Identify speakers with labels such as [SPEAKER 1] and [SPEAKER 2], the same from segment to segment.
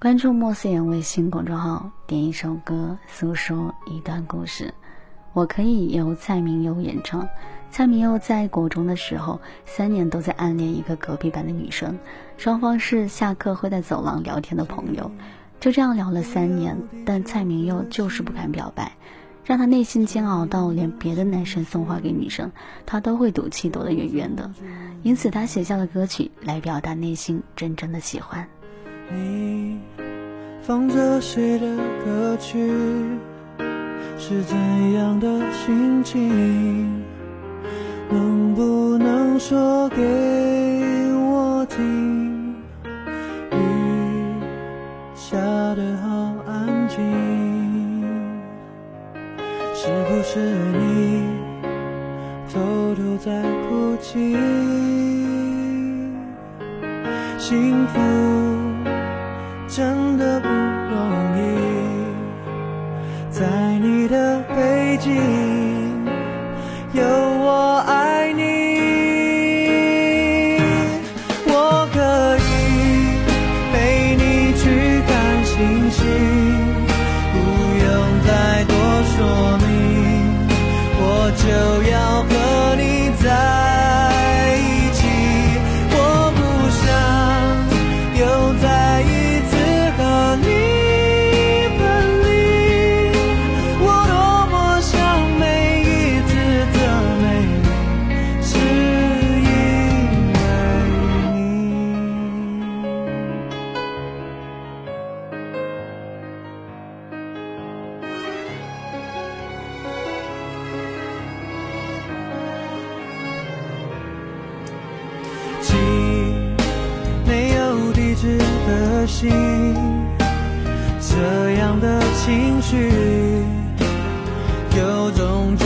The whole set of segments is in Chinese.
[SPEAKER 1] 关注莫思言微信公众号，点一首歌，诉说一段故事。我可以由蔡明佑演唱。蔡明佑在国中的时候，三年都在暗恋一个隔壁班的女生，双方是下课会在走廊聊天的朋友。就这样聊了三年，但蔡明佑就是不敢表白，让他内心煎熬到连别的男生送花给女生，他都会赌气躲得远远的。因此，他写下了歌曲来表达内心真正的喜欢。
[SPEAKER 2] 你放着谁的歌曲？是怎样的心情？能不能说给我听？雨下得好安静，是不是你偷偷在哭泣？幸福。真的不容易，在你的背景心，这样的情绪有种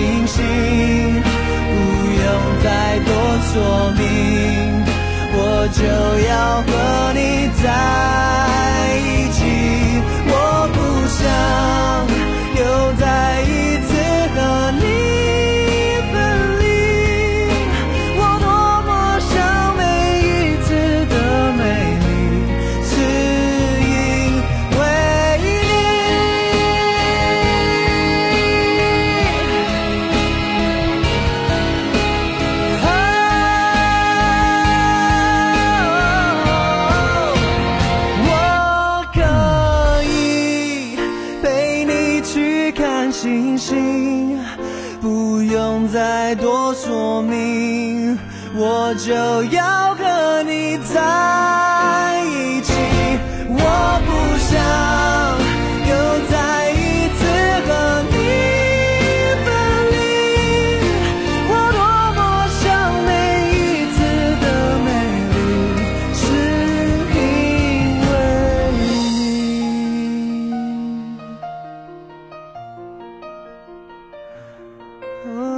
[SPEAKER 2] 星星不用再多说明我就要星星，不用再多说明，我就要和你在一起。我不想又再。Oh.